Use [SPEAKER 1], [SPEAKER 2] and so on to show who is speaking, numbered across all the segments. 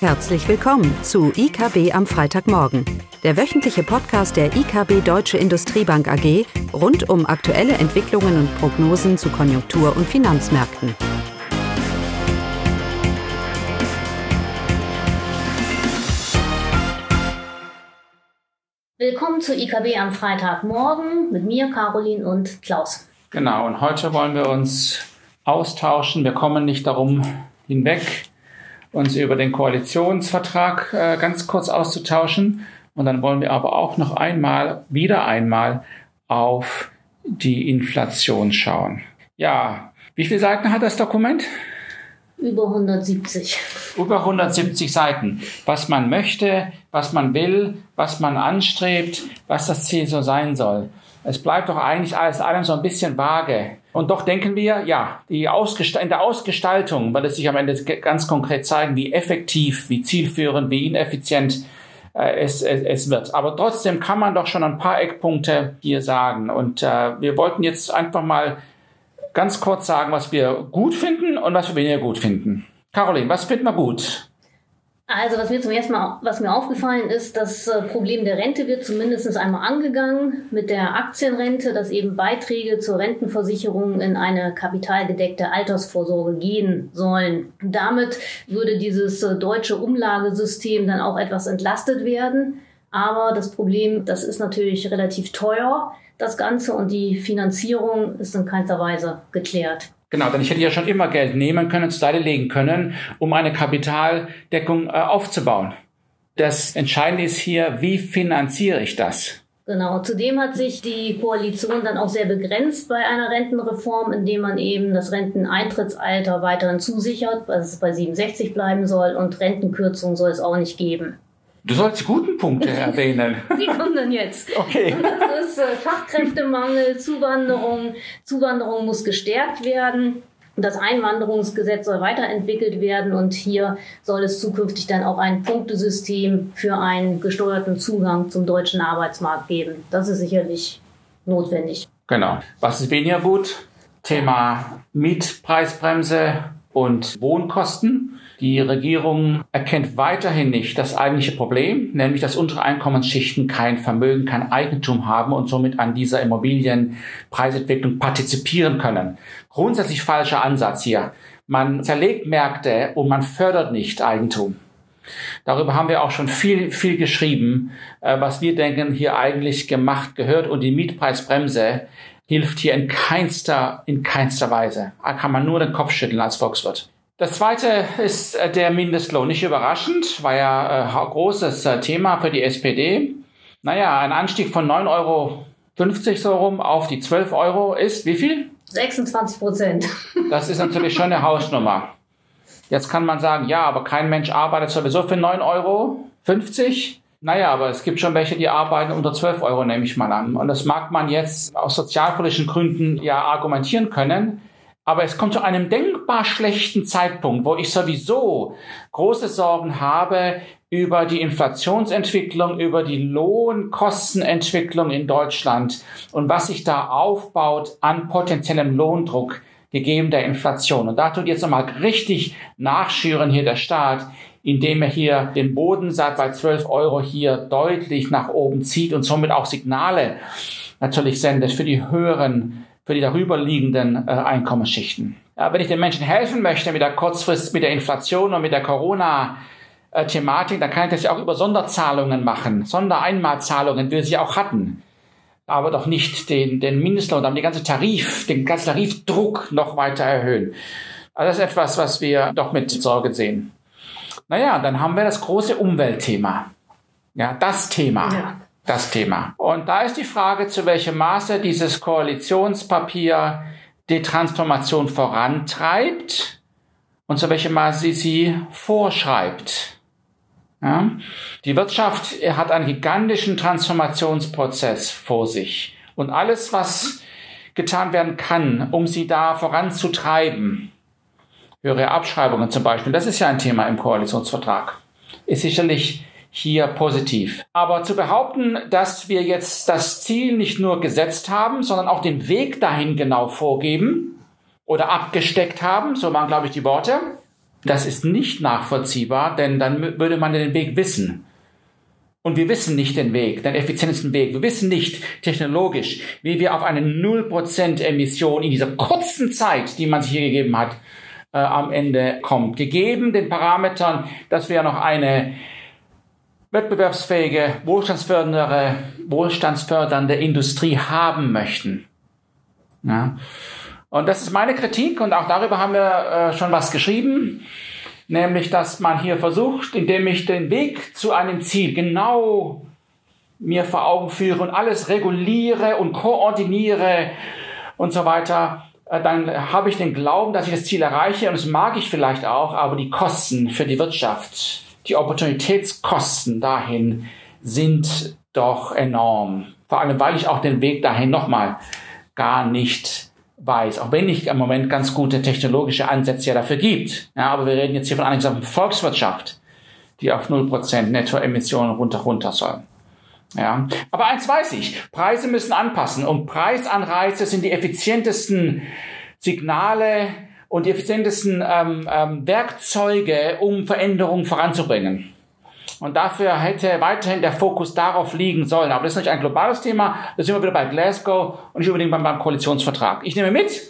[SPEAKER 1] Herzlich willkommen zu IKB am Freitagmorgen, der wöchentliche Podcast der IKB Deutsche Industriebank AG rund um aktuelle Entwicklungen und Prognosen zu Konjunktur- und Finanzmärkten.
[SPEAKER 2] Willkommen zu IKB am Freitagmorgen mit mir, Caroline und Klaus.
[SPEAKER 3] Genau, und heute wollen wir uns austauschen. Wir kommen nicht darum hinweg, uns über den Koalitionsvertrag äh, ganz kurz auszutauschen. Und dann wollen wir aber auch noch einmal, wieder einmal auf die Inflation schauen. Ja, wie viele Seiten hat das Dokument?
[SPEAKER 2] Über 170.
[SPEAKER 3] Über 170 Seiten. Was man möchte, was man will, was man anstrebt, was das Ziel so sein soll. Es bleibt doch eigentlich alles allem so ein bisschen vage. Und doch denken wir, ja, die Ausgest in der Ausgestaltung wird es sich am Ende ganz konkret zeigen, wie effektiv, wie zielführend, wie ineffizient äh, es, es, es wird. Aber trotzdem kann man doch schon ein paar Eckpunkte hier sagen. Und äh, wir wollten jetzt einfach mal ganz kurz sagen, was wir gut finden und was wir weniger gut finden. Caroline, was finden wir gut?
[SPEAKER 2] Also was mir zum ersten Mal, was mir aufgefallen ist, das äh, Problem der Rente wird zumindest einmal angegangen mit der Aktienrente, dass eben Beiträge zur Rentenversicherung in eine kapitalgedeckte Altersvorsorge gehen sollen. Damit würde dieses äh, deutsche Umlagesystem dann auch etwas entlastet werden. Aber das Problem, das ist natürlich relativ teuer, das Ganze, und die Finanzierung ist in keinster Weise geklärt.
[SPEAKER 3] Genau, denn ich hätte ja schon immer Geld nehmen können, zur Seite legen können, um eine Kapitaldeckung äh, aufzubauen. Das Entscheidende ist hier, wie finanziere ich das?
[SPEAKER 2] Genau, zudem hat sich die Koalition dann auch sehr begrenzt bei einer Rentenreform, indem man eben das Renteneintrittsalter weiterhin zusichert, dass es bei 67 bleiben soll und Rentenkürzungen soll es auch nicht geben.
[SPEAKER 3] Du sollst die guten Punkte erwähnen.
[SPEAKER 2] Die kommen dann jetzt.
[SPEAKER 3] Okay.
[SPEAKER 2] Das ist äh, Fachkräftemangel, Zuwanderung. Zuwanderung muss gestärkt werden. Das Einwanderungsgesetz soll weiterentwickelt werden und hier soll es zukünftig dann auch ein Punktesystem für einen gesteuerten Zugang zum deutschen Arbeitsmarkt geben. Das ist sicherlich notwendig.
[SPEAKER 3] Genau. Was ist weniger gut? Thema Mietpreisbremse und Wohnkosten. Die Regierung erkennt weiterhin nicht das eigentliche Problem, nämlich dass unsere Einkommensschichten kein Vermögen, kein Eigentum haben und somit an dieser Immobilienpreisentwicklung partizipieren können. Grundsätzlich falscher Ansatz hier. Man zerlegt Märkte und man fördert nicht Eigentum. Darüber haben wir auch schon viel, viel geschrieben, äh, was wir denken hier eigentlich gemacht gehört und die Mietpreisbremse hilft hier in keinster, in keinster Weise. Da kann man nur den Kopf schütteln als Volkswirt. Das zweite ist äh, der Mindestlohn. Nicht überraschend, war ja äh, großes äh, Thema für die SPD. Naja, ein Anstieg von 9,50 Euro so rum auf die 12 Euro ist wie viel?
[SPEAKER 2] 26 Prozent.
[SPEAKER 3] Das ist natürlich schon eine Hausnummer. Jetzt kann man sagen, ja, aber kein Mensch arbeitet sowieso für 9,50 Euro. Naja, aber es gibt schon welche, die arbeiten unter 12 Euro, nehme ich mal an. Und das mag man jetzt aus sozialpolitischen Gründen ja argumentieren können. Aber es kommt zu einem denkbar schlechten Zeitpunkt, wo ich sowieso große Sorgen habe über die Inflationsentwicklung, über die Lohnkostenentwicklung in Deutschland und was sich da aufbaut an potenziellem Lohndruck gegeben der Inflation. Und da tut jetzt nochmal richtig nachschüren hier der Staat, indem er hier den Bodensatz bei 12 Euro hier deutlich nach oben zieht und somit auch Signale natürlich sendet für die höheren für die darüber liegenden äh, Einkommensschichten. Ja, wenn ich den Menschen helfen möchte mit der Kurzfrist, mit der Inflation und mit der Corona, Thematik, dann kann ich das ja auch über Sonderzahlungen machen, Sondereinmalzahlungen, wie wir sie auch hatten. Aber doch nicht den, den Mindestlohn, dann den ganzen Tarif, den ganzen Tarifdruck noch weiter erhöhen. Also das ist etwas, was wir doch mit Sorge sehen. Naja, dann haben wir das große Umweltthema. Ja, das Thema. Ja das Thema. Und da ist die Frage, zu welchem Maße dieses Koalitionspapier die Transformation vorantreibt und zu welchem Maße sie sie vorschreibt. Ja? Die Wirtschaft hat einen gigantischen Transformationsprozess vor sich. Und alles, was getan werden kann, um sie da voranzutreiben, höhere Abschreibungen zum Beispiel, das ist ja ein Thema im Koalitionsvertrag, ist sicherlich hier positiv. Aber zu behaupten, dass wir jetzt das Ziel nicht nur gesetzt haben, sondern auch den Weg dahin genau vorgeben oder abgesteckt haben, so waren, glaube ich, die Worte. Das ist nicht nachvollziehbar, denn dann würde man den Weg wissen. Und wir wissen nicht den Weg, den effizientesten Weg. Wir wissen nicht technologisch, wie wir auf eine 0% Emission in dieser kurzen Zeit, die man sich hier gegeben hat, äh, am Ende kommt. Gegeben den Parametern, dass wir noch eine wettbewerbsfähige, wohlstandsfördernde, wohlstandsfördernde Industrie haben möchten. Ja. Und das ist meine Kritik und auch darüber haben wir äh, schon was geschrieben nämlich dass man hier versucht, indem ich den Weg zu einem Ziel genau mir vor Augen führe und alles reguliere und koordiniere und so weiter, dann habe ich den Glauben, dass ich das Ziel erreiche und das mag ich vielleicht auch, aber die Kosten für die Wirtschaft, die Opportunitätskosten dahin sind doch enorm. Vor allem, weil ich auch den Weg dahin nochmal gar nicht weiß, auch wenn ich im Moment ganz gute technologische Ansätze ja dafür gibt. Ja, aber wir reden jetzt hier von einer Volkswirtschaft, die auf 0% Nettoemissionen runter runter soll. Ja, aber eins weiß ich, Preise müssen anpassen und Preisanreize sind die effizientesten Signale und die effizientesten ähm, ähm, Werkzeuge, um Veränderungen voranzubringen. Und dafür hätte weiterhin der Fokus darauf liegen sollen. Aber das ist nicht ein globales Thema. Da sind wir wieder bei Glasgow und nicht unbedingt beim, beim Koalitionsvertrag. Ich nehme mit,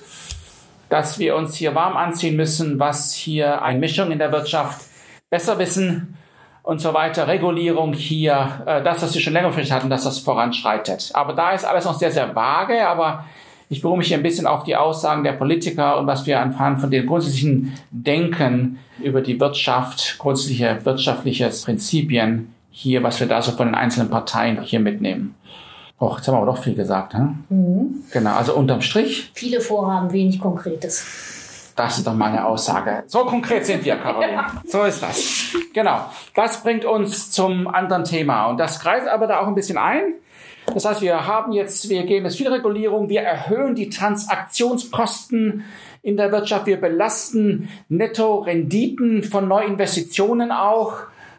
[SPEAKER 3] dass wir uns hier warm anziehen müssen, was hier eine Mischung in der Wirtschaft besser wissen und so weiter, Regulierung hier, äh, das, was wir schon länger verpflichtet hatten, dass das voranschreitet. Aber da ist alles noch sehr, sehr vage, aber ich beruhe mich ein bisschen auf die Aussagen der Politiker und was wir anhand von den grundsätzlichen Denken über die Wirtschaft, grundsätzliche wirtschaftliche Prinzipien hier, was wir da so von den einzelnen Parteien hier mitnehmen. Och, jetzt haben wir aber doch viel gesagt. Hm? Mhm. Genau, also unterm Strich.
[SPEAKER 2] Viele Vorhaben, wenig Konkretes.
[SPEAKER 3] Das ist doch meine Aussage. So konkret sind wir, Caroline. So ist das. Genau. Das bringt uns zum anderen Thema. Und das greift aber da auch ein bisschen ein. Das heißt, wir haben jetzt, wir geben jetzt viel Regulierung, wir erhöhen die Transaktionskosten in der Wirtschaft, wir belasten Netto-Renditen von Neuinvestitionen auch,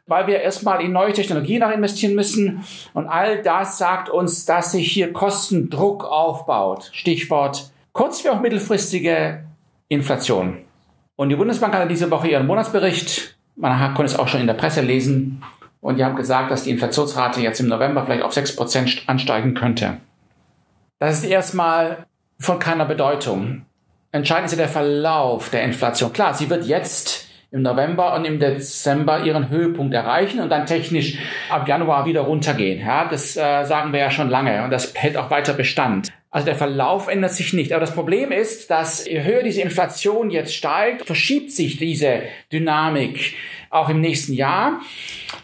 [SPEAKER 3] weil wir erstmal in neue Technologien auch investieren müssen. Und all das sagt uns, dass sich hier Kostendruck aufbaut. Stichwort kurz- wie auch mittelfristige Inflation. Und die Bundesbank hat diese Woche ihren Monatsbericht, man konnte es auch schon in der Presse lesen, und die haben gesagt, dass die Inflationsrate jetzt im November vielleicht auf 6% ansteigen könnte. Das ist erstmal von keiner Bedeutung. Entscheidend ist ja der Verlauf der Inflation. Klar, sie wird jetzt im November und im Dezember ihren Höhepunkt erreichen und dann technisch ab Januar wieder runtergehen. Ja, das äh, sagen wir ja schon lange und das hält auch weiter Bestand. Also der Verlauf ändert sich nicht. Aber das Problem ist, dass je höher diese Inflation jetzt steigt, verschiebt sich diese Dynamik auch im nächsten Jahr.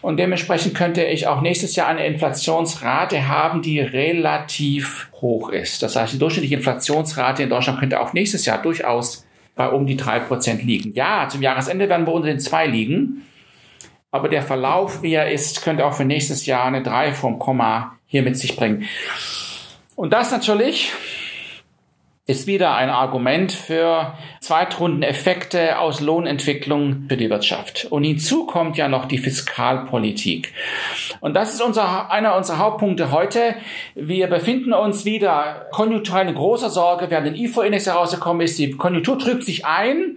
[SPEAKER 3] Und dementsprechend könnte ich auch nächstes Jahr eine Inflationsrate haben, die relativ hoch ist. Das heißt, die durchschnittliche Inflationsrate in Deutschland könnte auch nächstes Jahr durchaus bei um die drei Prozent liegen. Ja, zum Jahresende werden wir unter den zwei liegen. Aber der Verlauf, wie er ist, könnte auch für nächstes Jahr eine drei vom Komma hier mit sich bringen. Und das natürlich ist wieder ein Argument für Zweitrundeneffekte aus Lohnentwicklung für die Wirtschaft. Und hinzu kommt ja noch die Fiskalpolitik. Und das ist unser, einer unserer Hauptpunkte heute. Wir befinden uns wieder konjunkturell in großer Sorge, während den IFO-Index herausgekommen ist. Die Konjunktur trübt sich ein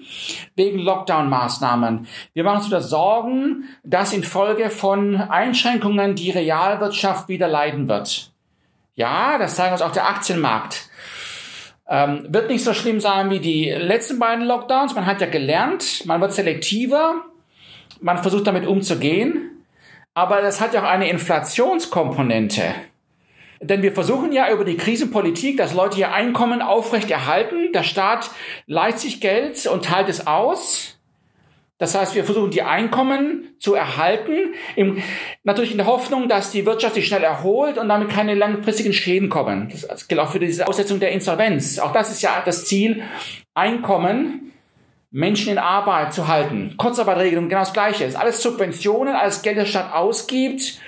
[SPEAKER 3] wegen Lockdown-Maßnahmen. Wir machen uns wieder Sorgen, dass infolge von Einschränkungen die Realwirtschaft wieder leiden wird. Ja, das zeigt uns auch der Aktienmarkt. Ähm, wird nicht so schlimm sein wie die letzten beiden Lockdowns. Man hat ja gelernt, man wird selektiver, man versucht damit umzugehen. Aber das hat ja auch eine Inflationskomponente. Denn wir versuchen ja über die Krisenpolitik, dass Leute ihr Einkommen aufrechterhalten. Der Staat leiht sich Geld und teilt es aus. Das heißt, wir versuchen die Einkommen zu erhalten, im, natürlich in der Hoffnung, dass die Wirtschaft sich schnell erholt und damit keine langfristigen Schäden kommen. Das gilt auch für diese Aussetzung der Insolvenz. Auch das ist ja das Ziel, Einkommen, Menschen in Arbeit zu halten. Kurzarbeitregelung, genau das Gleiche. Das ist alles Subventionen, alles Geld, das Staat ausgibt,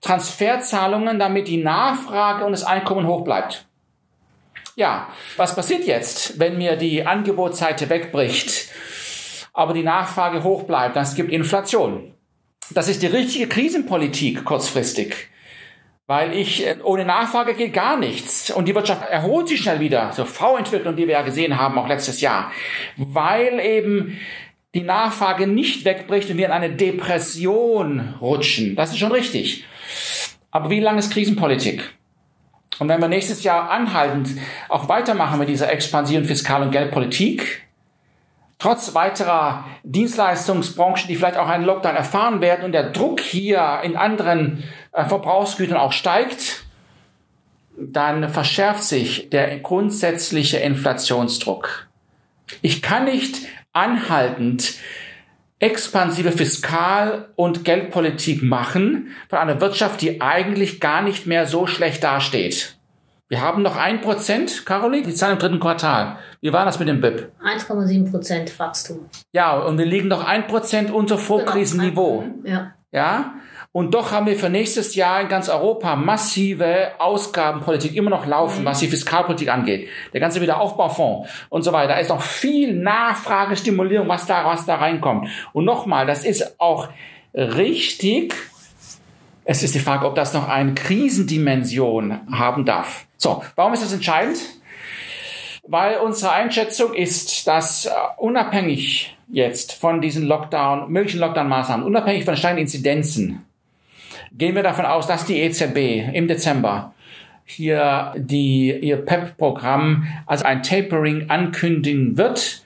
[SPEAKER 3] Transferzahlungen, damit die Nachfrage und das Einkommen hoch bleibt. Ja, was passiert jetzt, wenn mir die Angebotsseite wegbricht? Aber die Nachfrage hoch bleibt, dann gibt Inflation. Das ist die richtige Krisenpolitik kurzfristig. Weil ich, äh, ohne Nachfrage geht gar nichts. Und die Wirtschaft erholt sich schnell wieder. So V-Entwicklung, die wir ja gesehen haben, auch letztes Jahr. Weil eben die Nachfrage nicht wegbricht und wir in eine Depression rutschen. Das ist schon richtig. Aber wie lange ist Krisenpolitik? Und wenn wir nächstes Jahr anhaltend auch weitermachen mit dieser expansiven Fiskal- und Geldpolitik, trotz weiterer Dienstleistungsbranchen, die vielleicht auch einen Lockdown erfahren werden und der Druck hier in anderen äh, Verbrauchsgütern auch steigt, dann verschärft sich der grundsätzliche Inflationsdruck. Ich kann nicht anhaltend expansive Fiskal- und Geldpolitik machen von einer Wirtschaft, die eigentlich gar nicht mehr so schlecht dasteht. Wir haben noch ein Prozent, Caroline, die Zahl im dritten Quartal. Wie war das mit dem BIP?
[SPEAKER 2] 1,7 Prozent Wachstum.
[SPEAKER 3] Ja, und wir liegen noch ein Prozent unter genau, Vorkrisenniveau.
[SPEAKER 2] Genau. Ja.
[SPEAKER 3] Ja. Und doch haben wir für nächstes Jahr in ganz Europa massive Ausgabenpolitik immer noch laufen, mhm. was die Fiskalpolitik angeht. Der ganze Wiederaufbaufonds und so weiter. Da ist noch viel Nachfragestimulierung, was da, was da reinkommt. Und nochmal, das ist auch richtig. Es ist die Frage, ob das noch eine Krisendimension haben darf. So, warum ist das entscheidend? Weil unsere Einschätzung ist, dass uh, unabhängig jetzt von diesen Lockdown, möglichen Lockdown-Maßnahmen, unabhängig von steigenden Inzidenzen, gehen wir davon aus, dass die EZB im Dezember hier die, ihr PEP-Programm als ein Tapering ankündigen wird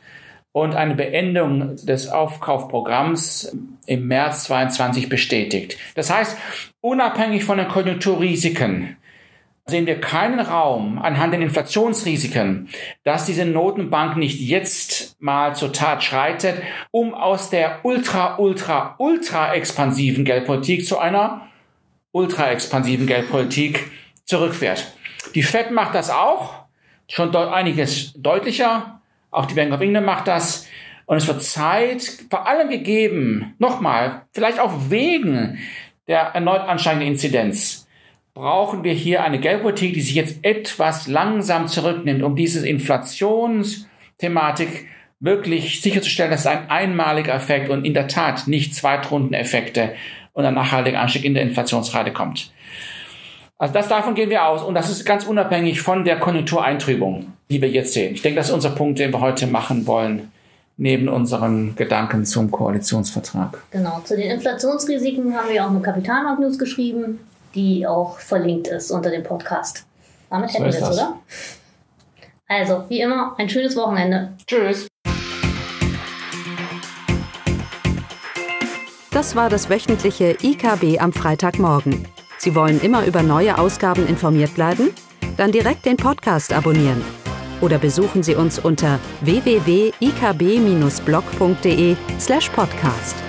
[SPEAKER 3] und eine Beendung des Aufkaufprogramms im März 22 bestätigt. Das heißt, unabhängig von den Konjunkturrisiken sehen wir keinen Raum anhand den Inflationsrisiken, dass diese Notenbank nicht jetzt mal zur Tat schreitet, um aus der ultra, ultra, ultra expansiven Geldpolitik zu einer ultra expansiven Geldpolitik zurückfährt. Die Fed macht das auch, schon dort einiges deutlicher. Auch die Bank of England macht das. Und es wird Zeit, vor allem gegeben, nochmal, vielleicht auch wegen der erneut ansteigenden Inzidenz, brauchen wir hier eine Geldpolitik, die sich jetzt etwas langsam zurücknimmt, um diese Inflationsthematik wirklich sicherzustellen, dass es ein einmaliger Effekt und in der Tat nicht Zweitrundeneffekte und ein nachhaltiger Anstieg in der Inflationsrate kommt. Also das davon gehen wir aus und das ist ganz unabhängig von der Konjunktureintrübung, die wir jetzt sehen. Ich denke, das ist unser Punkt, den wir heute machen wollen, neben unseren Gedanken zum Koalitionsvertrag.
[SPEAKER 2] Genau, zu den Inflationsrisiken haben wir auch eine Kapitalmarkt-News geschrieben, die auch verlinkt ist unter dem Podcast. Damit hätten so wir es, oder? Also, wie immer, ein schönes Wochenende.
[SPEAKER 3] Tschüss.
[SPEAKER 1] Das war das wöchentliche IKB am Freitagmorgen. Sie wollen immer über neue Ausgaben informiert bleiben? Dann direkt den Podcast abonnieren. Oder besuchen Sie uns unter www.ikb-blog.de slash podcast.